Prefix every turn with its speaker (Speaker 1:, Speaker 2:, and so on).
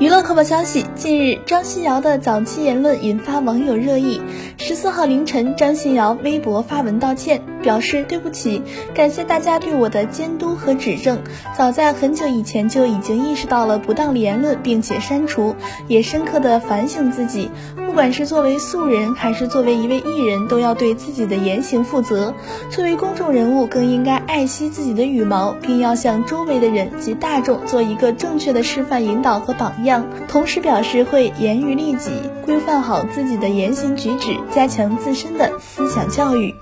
Speaker 1: 娱乐快报消息：近日，张馨瑶的早期言论引发网友热议。十四号凌晨，张馨瑶微博发文道歉，表示对不起，感谢大家对我的监督和指正。早在很久以前就已经意识到了不当言论，并且删除，也深刻的反省自己。不管是作为素人，还是作为一位艺人，都要对自己的言行负责。作为公众人物，更应该爱惜自己的羽毛，并要向周围的人及大众做一个正确的示范、引导和榜样。同时表示会严于律己，规范好自己的言行举止，加强自身的思想教育。